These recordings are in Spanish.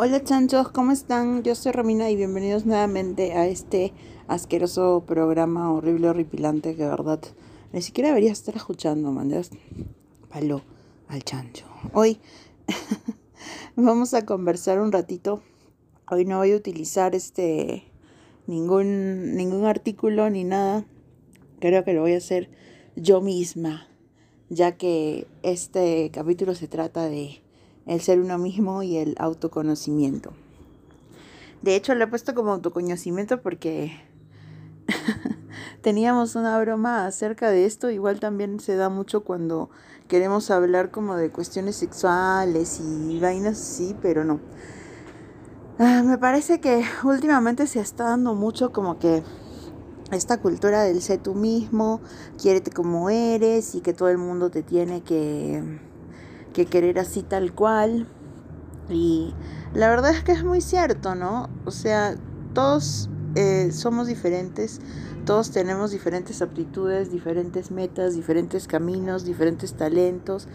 Hola chanchos, ¿cómo están? Yo soy Romina y bienvenidos nuevamente a este asqueroso programa horrible, horripilante que de verdad ni siquiera debería estar escuchando, mandas. Palo al chancho. Hoy vamos a conversar un ratito. Hoy no voy a utilizar este ningún ningún artículo ni nada. Creo que lo voy a hacer yo misma, ya que este capítulo se trata de el ser uno mismo y el autoconocimiento. De hecho, le he puesto como autoconocimiento porque teníamos una broma acerca de esto. Igual también se da mucho cuando queremos hablar como de cuestiones sexuales y vainas así, pero no. Ah, me parece que últimamente se está dando mucho como que esta cultura del sé tú mismo, quiérete como eres y que todo el mundo te tiene que que querer así tal cual. Y la verdad es que es muy cierto, ¿no? O sea, todos eh, somos diferentes, todos tenemos diferentes aptitudes, diferentes metas, diferentes caminos, diferentes talentos.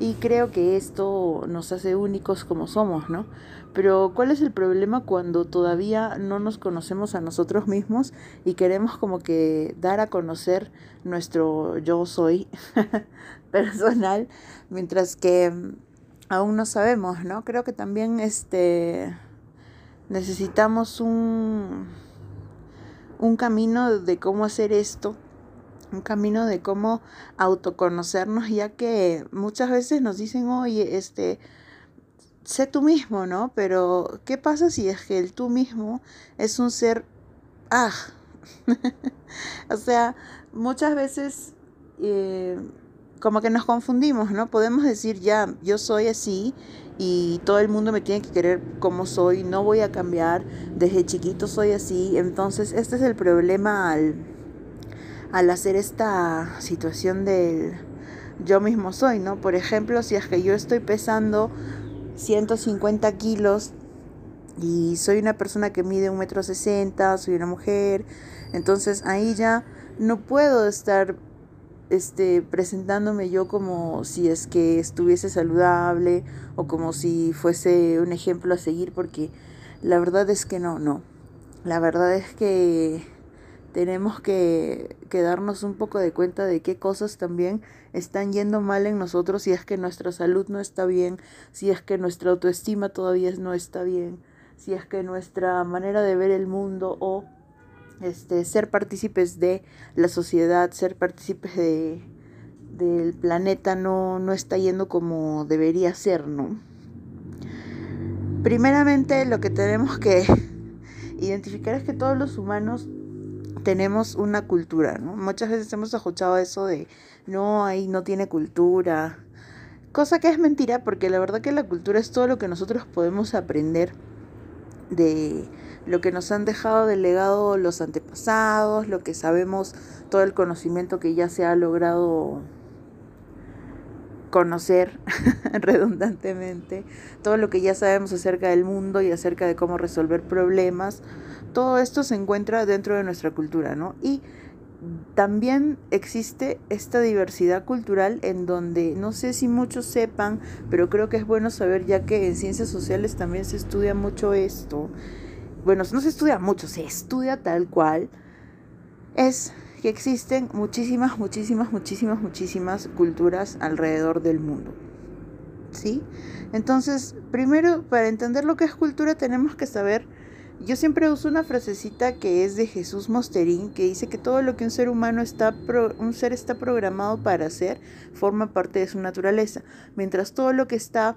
Y creo que esto nos hace únicos como somos, ¿no? Pero ¿cuál es el problema cuando todavía no nos conocemos a nosotros mismos y queremos como que dar a conocer nuestro yo soy personal, mientras que aún no sabemos, ¿no? Creo que también este necesitamos un un camino de cómo hacer esto un camino de cómo autoconocernos, ya que muchas veces nos dicen, oye, este, sé tú mismo, ¿no? Pero, ¿qué pasa si es que el tú mismo es un ser, ah, o sea, muchas veces eh, como que nos confundimos, ¿no? Podemos decir, ya, yo soy así y todo el mundo me tiene que querer como soy, no voy a cambiar, desde chiquito soy así, entonces este es el problema al al hacer esta situación del yo mismo soy, ¿no? Por ejemplo, si es que yo estoy pesando 150 kilos y soy una persona que mide un metro sesenta, soy una mujer, entonces ahí ya no puedo estar este, presentándome yo como si es que estuviese saludable o como si fuese un ejemplo a seguir, porque la verdad es que no, no. La verdad es que tenemos que, darnos un poco de cuenta de qué cosas también están yendo mal en nosotros si es que nuestra salud no está bien, si es que nuestra autoestima todavía no está bien, si es que nuestra manera de ver el mundo o este, ser partícipes de la sociedad, ser partícipes de, del planeta no, no está yendo como debería ser, ¿no? Primeramente lo que tenemos que identificar es que todos los humanos tenemos una cultura, ¿no? Muchas veces hemos escuchado eso de, no, ahí no tiene cultura, cosa que es mentira porque la verdad que la cultura es todo lo que nosotros podemos aprender de lo que nos han dejado de legado los antepasados, lo que sabemos, todo el conocimiento que ya se ha logrado conocer redundantemente, todo lo que ya sabemos acerca del mundo y acerca de cómo resolver problemas, todo esto se encuentra dentro de nuestra cultura, ¿no? Y también existe esta diversidad cultural en donde no sé si muchos sepan, pero creo que es bueno saber ya que en ciencias sociales también se estudia mucho esto. Bueno, no se estudia mucho, se estudia tal cual. Es que existen muchísimas, muchísimas, muchísimas, muchísimas culturas alrededor del mundo. ¿Sí? Entonces, primero, para entender lo que es cultura tenemos que saber yo siempre uso una frasecita que es de Jesús Mosterín que dice que todo lo que un ser humano está un ser está programado para hacer forma parte de su naturaleza, mientras todo lo que está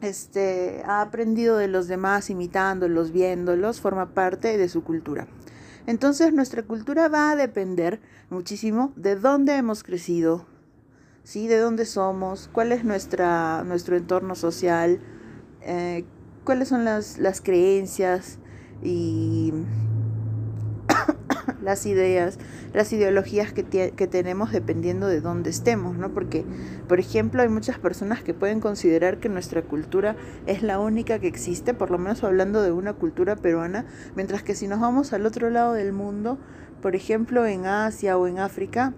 este ha aprendido de los demás imitándolos, viéndolos, forma parte de su cultura. Entonces nuestra cultura va a depender muchísimo de dónde hemos crecido, ¿sí? de dónde somos, cuál es nuestra, nuestro entorno social, eh, cuáles son las, las creencias, y las ideas, las ideologías que, que, tenemos dependiendo de dónde estemos, ¿no? Porque, por ejemplo, hay muchas personas que pueden considerar que nuestra cultura es la única que existe, por lo menos hablando de una cultura peruana, mientras que si nos vamos al otro lado del mundo, por ejemplo, en Asia o en África,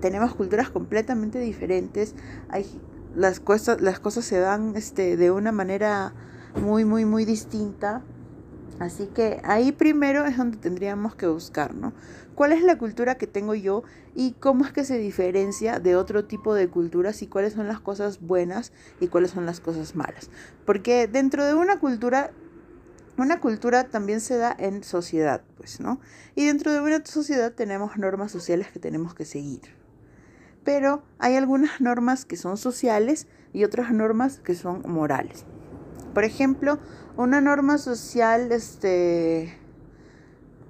tenemos culturas completamente diferentes, hay, las, cosas, las cosas se dan este, de una manera muy, muy, muy distinta. Así que ahí primero es donde tendríamos que buscar, ¿no? ¿Cuál es la cultura que tengo yo y cómo es que se diferencia de otro tipo de culturas y cuáles son las cosas buenas y cuáles son las cosas malas? Porque dentro de una cultura una cultura también se da en sociedad, pues, ¿no? Y dentro de una sociedad tenemos normas sociales que tenemos que seguir. Pero hay algunas normas que son sociales y otras normas que son morales. Por ejemplo, una norma social, este,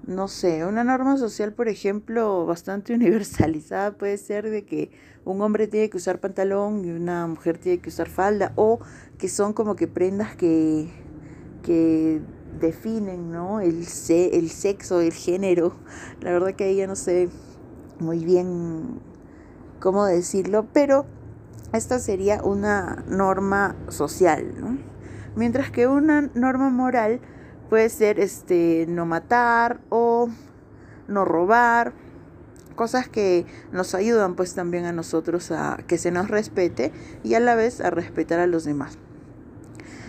no sé, una norma social, por ejemplo, bastante universalizada puede ser de que un hombre tiene que usar pantalón y una mujer tiene que usar falda, o que son como que prendas que, que definen, ¿no? El, el sexo, el género. La verdad que ahí ya no sé muy bien cómo decirlo, pero esta sería una norma social, ¿no? Mientras que una norma moral puede ser este no matar o no robar, cosas que nos ayudan pues también a nosotros a que se nos respete y a la vez a respetar a los demás.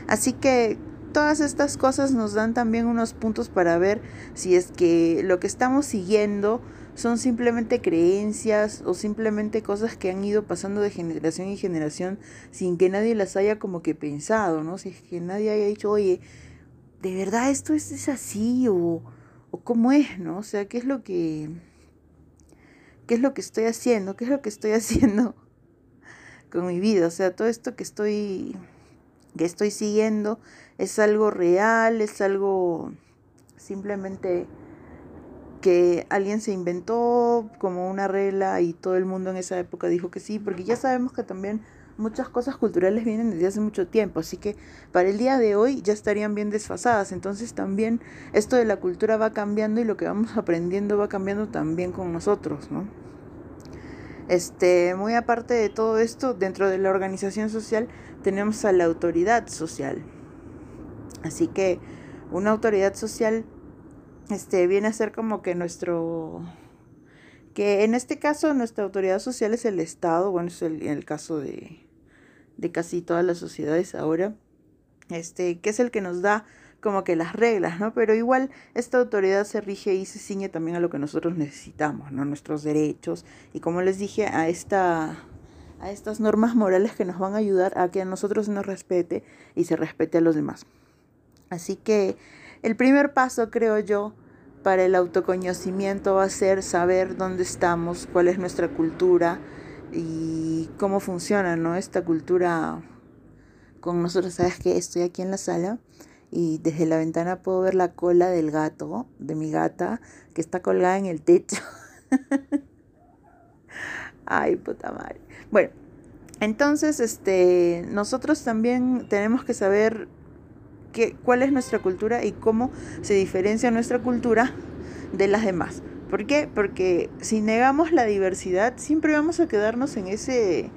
Así que todas estas cosas nos dan también unos puntos para ver si es que lo que estamos siguiendo son simplemente creencias o simplemente cosas que han ido pasando de generación en generación sin que nadie las haya como que pensado, ¿no? Si es que nadie haya dicho, oye, ¿de verdad esto es, así? O, o cómo es, ¿no? O sea, ¿qué es lo que... ¿Qué es lo que estoy haciendo? ¿Qué es lo que estoy haciendo con mi vida? O sea, todo esto que estoy que estoy siguiendo es algo real, es algo simplemente que alguien se inventó como una regla y todo el mundo en esa época dijo que sí, porque ya sabemos que también muchas cosas culturales vienen desde hace mucho tiempo, así que para el día de hoy ya estarían bien desfasadas, entonces también esto de la cultura va cambiando y lo que vamos aprendiendo va cambiando también con nosotros, ¿no? Este, muy aparte de todo esto, dentro de la organización social tenemos a la autoridad social. Así que una autoridad social este, viene a ser como que nuestro, que en este caso nuestra autoridad social es el Estado, bueno, es el, el caso de, de casi todas las sociedades ahora, este, que es el que nos da como que las reglas, ¿no? Pero igual esta autoridad se rige y se ciñe también a lo que nosotros necesitamos, ¿no? Nuestros derechos y como les dije, a esta a estas normas morales que nos van a ayudar a que a nosotros nos respete y se respete a los demás. Así que el primer paso, creo yo, para el autoconocimiento va a ser saber dónde estamos, cuál es nuestra cultura y cómo funciona ¿no? esta cultura con nosotros. Sabes que estoy aquí en la sala y desde la ventana puedo ver la cola del gato, de mi gata, que está colgada en el techo. Ay, puta madre. Bueno, entonces, este, nosotros también tenemos que saber cuál es nuestra cultura y cómo se diferencia nuestra cultura de las demás. ¿Por qué? Porque si negamos la diversidad, siempre vamos a quedarnos en ese,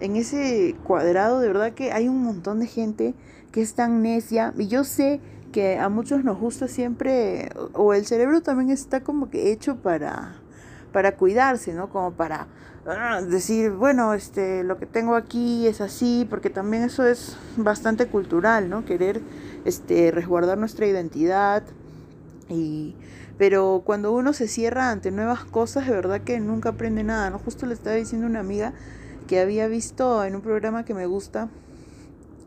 en ese cuadrado. De verdad que hay un montón de gente que es tan necia. Y yo sé que a muchos nos gusta siempre, o el cerebro también está como que hecho para, para cuidarse, ¿no? Como para ah, decir, bueno, este, lo que tengo aquí es así, porque también eso es bastante cultural, ¿no? Querer este, resguardar nuestra identidad y pero cuando uno se cierra ante nuevas cosas, de verdad que nunca aprende nada, ¿no? Justo le estaba diciendo una amiga que había visto en un programa que me gusta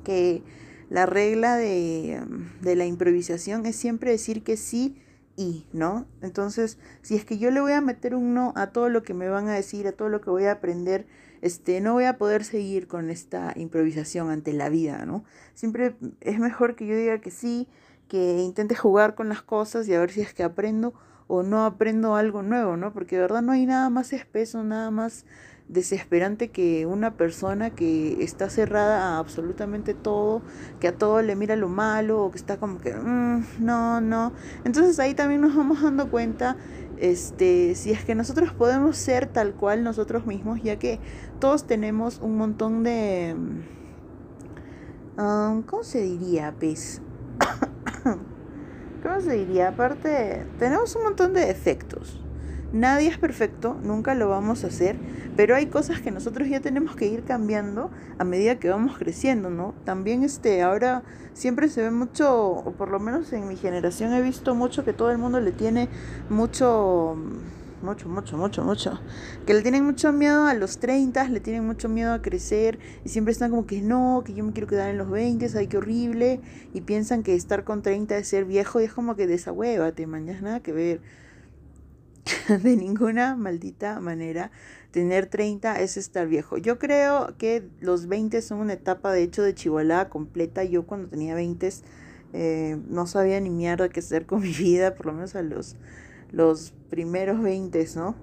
que la regla de, de la improvisación es siempre decir que sí y, ¿no? Entonces, si es que yo le voy a meter un no a todo lo que me van a decir, a todo lo que voy a aprender, este, no voy a poder seguir con esta improvisación ante la vida, ¿no? Siempre es mejor que yo diga que sí, que intente jugar con las cosas y a ver si es que aprendo o no aprendo algo nuevo, ¿no? Porque de verdad no hay nada más espeso, nada más desesperante que una persona que está cerrada a absolutamente todo, que a todo le mira lo malo o que está como que, mm, no, no. Entonces ahí también nos vamos dando cuenta este, si es que nosotros podemos ser tal cual nosotros mismos, ya que todos tenemos un montón de... Um, ¿Cómo se diría, pues? ¿Cómo se diría? Aparte, tenemos un montón de defectos. Nadie es perfecto, nunca lo vamos a hacer, pero hay cosas que nosotros ya tenemos que ir cambiando a medida que vamos creciendo, ¿no? También este, ahora siempre se ve mucho, o por lo menos en mi generación he visto mucho que todo el mundo le tiene mucho mucho, mucho, mucho, mucho. Que le tienen mucho miedo a los 30, le tienen mucho miedo a crecer y siempre están como que no, que yo me quiero quedar en los 20, ay, qué horrible. Y piensan que estar con 30 es ser viejo y es como que de esa hueva, te mañas nada que ver. de ninguna maldita manera tener 30 es estar viejo. Yo creo que los 20 son una etapa de hecho de chivolada completa. Yo cuando tenía 20 eh, no sabía ni mierda qué hacer con mi vida, por lo menos a los los primeros 20, ¿no?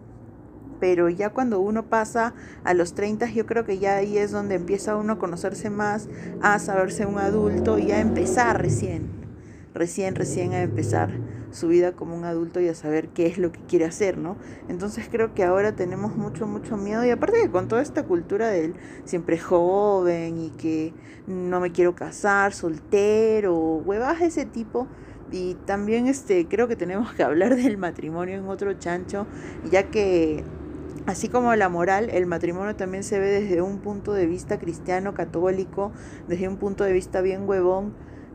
Pero ya cuando uno pasa a los 30, yo creo que ya ahí es donde empieza uno a conocerse más, a saberse un adulto y a empezar recién, recién, recién a empezar su vida como un adulto y a saber qué es lo que quiere hacer, ¿no? Entonces creo que ahora tenemos mucho, mucho miedo y aparte que con toda esta cultura del siempre joven y que no me quiero casar, soltero, huevas de ese tipo, y también este, creo que tenemos que hablar del matrimonio en otro chancho, ya que así como la moral, el matrimonio también se ve desde un punto de vista cristiano, católico, desde un punto de vista bien huevón,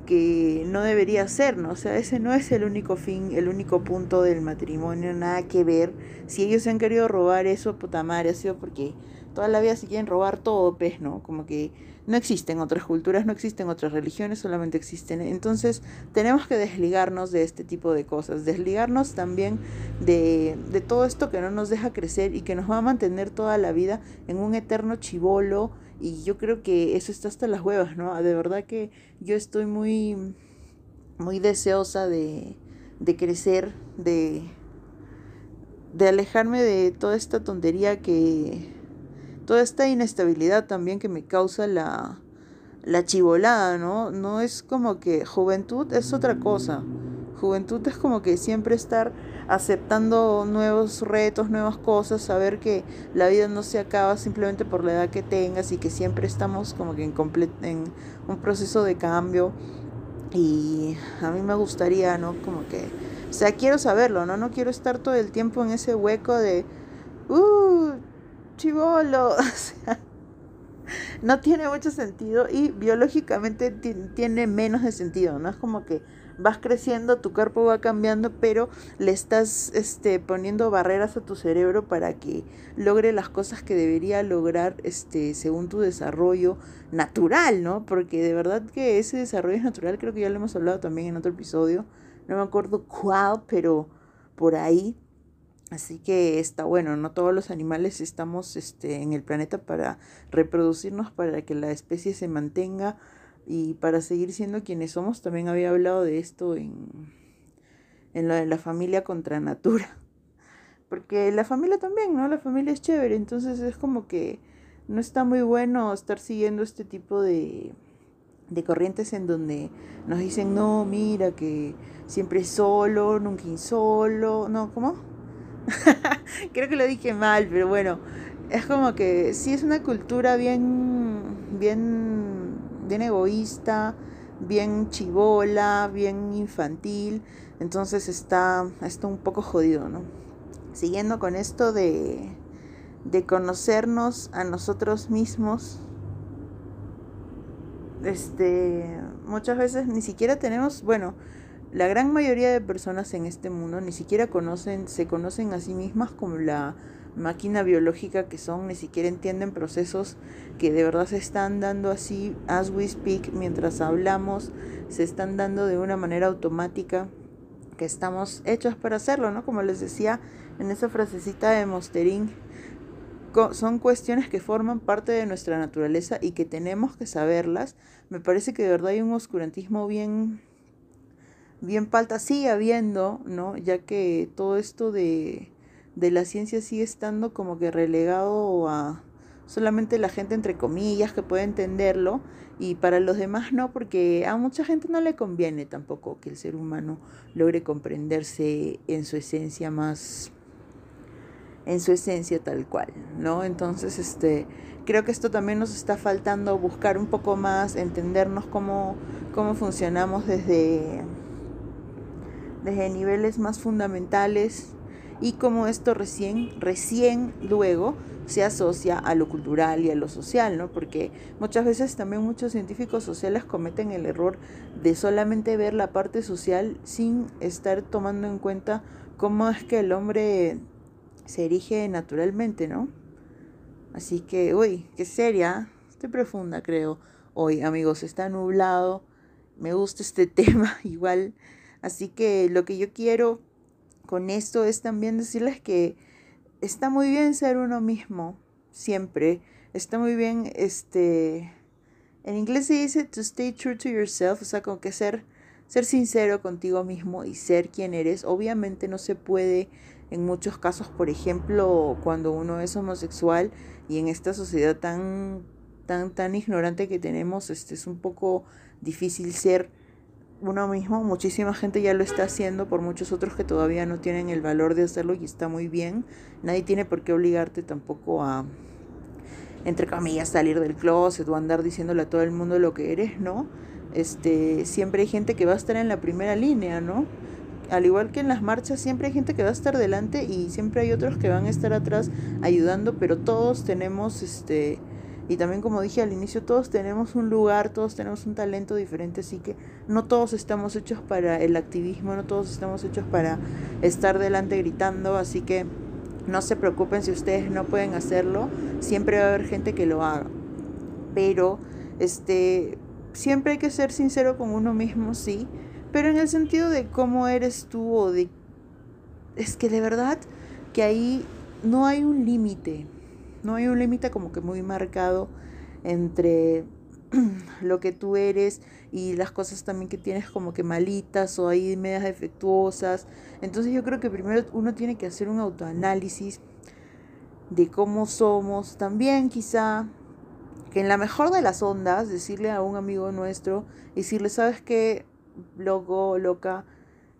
que no debería ser, ¿no? O sea, ese no es el único fin, el único punto del matrimonio, nada que ver. Si ellos se han querido robar eso, puta madre, ha sido porque toda la vida se quieren robar todo, pues, ¿no? Como que no existen otras culturas, no existen otras religiones, solamente existen. Entonces tenemos que desligarnos de este tipo de cosas, desligarnos también de, de todo esto que no nos deja crecer y que nos va a mantener toda la vida en un eterno chivolo. Y yo creo que eso está hasta las huevas, ¿no? De verdad que yo estoy muy, muy deseosa de, de crecer, de, de alejarme de toda esta tontería que toda esta inestabilidad también que me causa la, la chivolada, ¿no? No es como que juventud es otra cosa. Juventud es como que siempre estar aceptando nuevos retos, nuevas cosas, saber que la vida no se acaba simplemente por la edad que tengas y que siempre estamos como que en, en un proceso de cambio. Y a mí me gustaría, ¿no? Como que, o sea, quiero saberlo, ¿no? No quiero estar todo el tiempo en ese hueco de, uh, chivolo. no tiene mucho sentido y biológicamente tiene menos de sentido, ¿no? Es como que vas creciendo, tu cuerpo va cambiando, pero le estás este, poniendo barreras a tu cerebro para que logre las cosas que debería lograr este, según tu desarrollo natural, ¿no? Porque de verdad que ese desarrollo es natural, creo que ya lo hemos hablado también en otro episodio, no me acuerdo cuál, pero por ahí Así que está bueno, no todos los animales estamos este, en el planeta para reproducirnos, para que la especie se mantenga y para seguir siendo quienes somos. También había hablado de esto en, en lo de la familia contra natura. Porque la familia también, ¿no? La familia es chévere, entonces es como que no está muy bueno estar siguiendo este tipo de, de corrientes en donde nos dicen, no, mira, que siempre solo, nunca solo, no, ¿cómo? Creo que lo dije mal, pero bueno, es como que sí es una cultura bien, bien, bien egoísta, bien chivola, bien infantil, entonces está, está un poco jodido, ¿no? Siguiendo con esto de, de conocernos a nosotros mismos, este, muchas veces ni siquiera tenemos, bueno, la gran mayoría de personas en este mundo ni siquiera conocen, se conocen a sí mismas como la máquina biológica que son, ni siquiera entienden procesos que de verdad se están dando así, as we speak, mientras hablamos, se están dando de una manera automática, que estamos hechos para hacerlo, ¿no? Como les decía en esa frasecita de Mosterín, son cuestiones que forman parte de nuestra naturaleza y que tenemos que saberlas. Me parece que de verdad hay un oscurantismo bien bien falta sigue habiendo, ¿no? Ya que todo esto de, de la ciencia sigue estando como que relegado a solamente la gente entre comillas que puede entenderlo y para los demás no, porque a mucha gente no le conviene tampoco que el ser humano logre comprenderse en su esencia más en su esencia tal cual, ¿no? Entonces, este, creo que esto también nos está faltando buscar un poco más, entendernos cómo, cómo funcionamos desde, desde niveles más fundamentales y cómo esto recién, recién luego se asocia a lo cultural y a lo social, ¿no? Porque muchas veces también muchos científicos sociales cometen el error de solamente ver la parte social sin estar tomando en cuenta cómo es que el hombre se erige naturalmente, ¿no? Así que, uy, qué seria, estoy profunda creo. Hoy, amigos, está nublado, me gusta este tema igual. Así que lo que yo quiero con esto es también decirles que está muy bien ser uno mismo, siempre. Está muy bien, este, en inglés se dice to stay true to yourself, o sea, como que ser, ser sincero contigo mismo y ser quien eres. Obviamente no se puede en muchos casos, por ejemplo, cuando uno es homosexual y en esta sociedad tan, tan, tan ignorante que tenemos, este, es un poco difícil ser uno mismo, muchísima gente ya lo está haciendo por muchos otros que todavía no tienen el valor de hacerlo y está muy bien. Nadie tiene por qué obligarte tampoco a, entre comillas, salir del closet o andar diciéndole a todo el mundo lo que eres, ¿no? Este, siempre hay gente que va a estar en la primera línea, ¿no? Al igual que en las marchas, siempre hay gente que va a estar delante y siempre hay otros que van a estar atrás ayudando, pero todos tenemos este y también como dije al inicio, todos tenemos un lugar, todos tenemos un talento diferente, así que no todos estamos hechos para el activismo, no todos estamos hechos para estar delante gritando, así que no se preocupen si ustedes no pueden hacerlo, siempre va a haber gente que lo haga. Pero este siempre hay que ser sincero con uno mismo, sí, pero en el sentido de cómo eres tú o de es que de verdad que ahí no hay un límite. No hay un límite como que muy marcado entre lo que tú eres y las cosas también que tienes como que malitas o ahí medias defectuosas. Entonces yo creo que primero uno tiene que hacer un autoanálisis de cómo somos. También quizá que en la mejor de las ondas decirle a un amigo nuestro, decirle, ¿sabes qué? Loco, loca,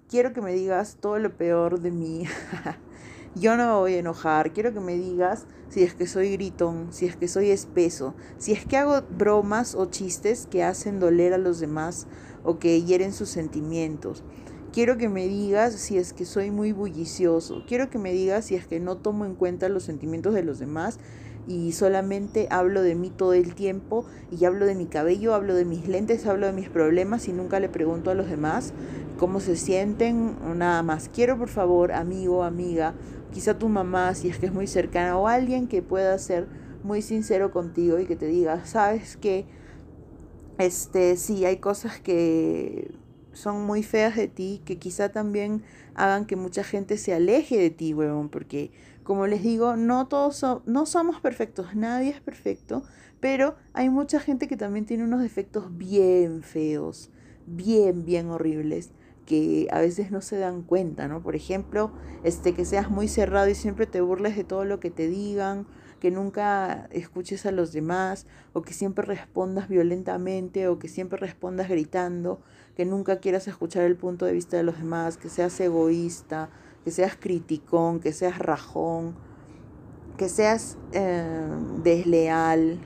quiero que me digas todo lo peor de mí. Yo no me voy a enojar, quiero que me digas si es que soy gritón, si es que soy espeso, si es que hago bromas o chistes que hacen doler a los demás o que hieren sus sentimientos. Quiero que me digas si es que soy muy bullicioso. Quiero que me digas si es que no tomo en cuenta los sentimientos de los demás y solamente hablo de mí todo el tiempo y hablo de mi cabello, hablo de mis lentes, hablo de mis problemas y nunca le pregunto a los demás cómo se sienten o nada más. Quiero por favor, amigo, amiga, quizá tu mamá, si es que es muy cercana, o alguien que pueda ser muy sincero contigo y que te diga, sabes que, este, sí, hay cosas que son muy feas de ti, que quizá también hagan que mucha gente se aleje de ti, huevón, porque como les digo, no todos no somos perfectos, nadie es perfecto, pero hay mucha gente que también tiene unos defectos bien feos, bien, bien horribles que a veces no se dan cuenta, ¿no? Por ejemplo, este, que seas muy cerrado y siempre te burles de todo lo que te digan, que nunca escuches a los demás, o que siempre respondas violentamente, o que siempre respondas gritando, que nunca quieras escuchar el punto de vista de los demás, que seas egoísta, que seas criticón, que seas rajón, que seas eh, desleal,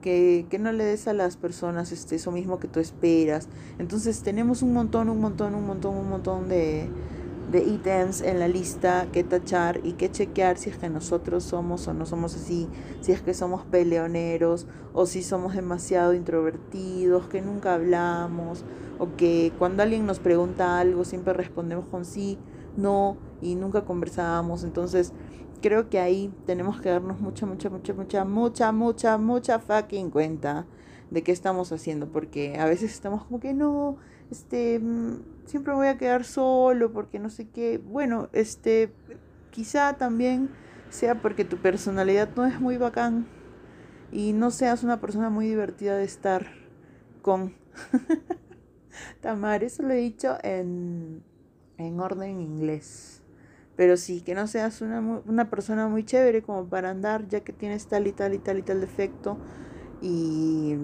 que, no le des a las personas este, eso mismo que tú esperas. Entonces tenemos un montón, un montón, un montón, un montón de, de ítems en la lista que tachar y que chequear si es que nosotros somos o no somos así, si es que somos peleoneros o si somos demasiado introvertidos, que nunca hablamos o que cuando alguien nos pregunta algo siempre respondemos con sí, no y nunca conversábamos. Entonces creo que ahí tenemos que darnos mucha, mucha, mucha, mucha, mucha, mucha, mucha fucking cuenta de qué estamos haciendo, porque a veces estamos como que no, este, mm, siempre voy a quedar solo porque no sé qué. Bueno, este, quizá también sea porque tu personalidad no es muy bacán y no seas una persona muy divertida de estar con. Tamar, eso lo he dicho en, en orden inglés. Pero sí, que no seas una, una persona muy chévere como para andar, ya que tienes tal y tal y tal y tal defecto y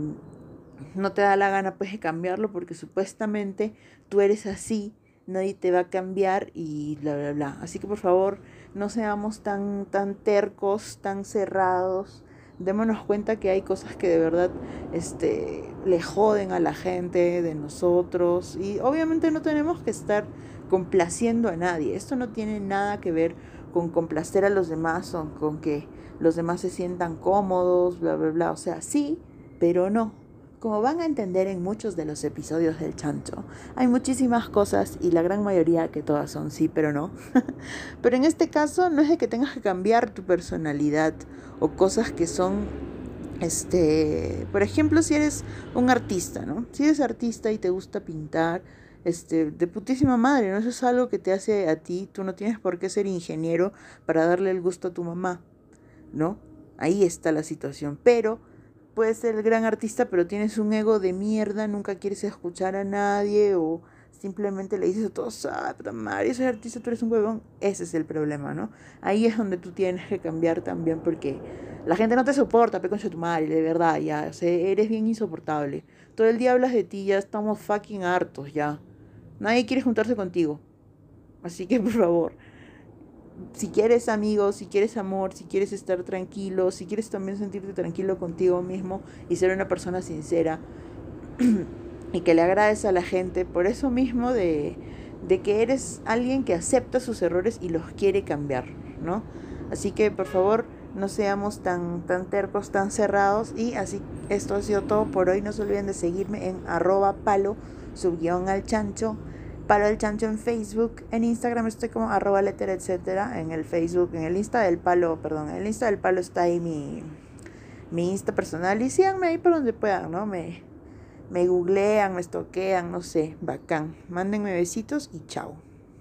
no te da la gana pues de cambiarlo porque supuestamente tú eres así, nadie te va a cambiar y bla bla bla. Así que por favor, no seamos tan tan tercos, tan cerrados. Démonos cuenta que hay cosas que de verdad este le joden a la gente de nosotros y obviamente no tenemos que estar complaciendo a nadie. Esto no tiene nada que ver con complacer a los demás o con que los demás se sientan cómodos, bla, bla, bla. O sea, sí, pero no. Como van a entender en muchos de los episodios del chancho, hay muchísimas cosas y la gran mayoría que todas son sí, pero no. pero en este caso no es de que tengas que cambiar tu personalidad o cosas que son este, por ejemplo, si eres un artista, ¿no? Si eres artista y te gusta pintar, este, de putísima madre, ¿no? Eso es algo que te hace a ti, tú no tienes por qué ser ingeniero para darle el gusto a tu mamá, ¿no? Ahí está la situación, pero puedes ser el gran artista, pero tienes un ego de mierda, nunca quieres escuchar a nadie o simplemente le dices a todos, ah, puta madre, ese artista, tú eres un huevón, ese es el problema, ¿no? Ahí es donde tú tienes que cambiar también porque la gente no te soporta, pe concha tu madre, de verdad, ya, eres bien insoportable. Todo el día hablas de ti, ya estamos fucking hartos, ya. Nadie quiere juntarse contigo. Así que, por favor, si quieres amigos, si quieres amor, si quieres estar tranquilo, si quieres también sentirte tranquilo contigo mismo y ser una persona sincera y que le agrades a la gente, por eso mismo de, de que eres alguien que acepta sus errores y los quiere cambiar, ¿no? Así que, por favor, no seamos tan, tan tercos, tan cerrados. Y así, esto ha sido todo por hoy. No se olviden de seguirme en arroba palo, subguión al chancho, palo al chancho en Facebook. En Instagram estoy como arroba letter, etcétera. En el Facebook, en el Insta del palo, perdón, en el Insta del palo está ahí mi, mi Insta personal. Y síganme ahí por donde puedan, ¿no? Me, me googlean, me estoquean, no sé, bacán. Mándenme besitos y chao.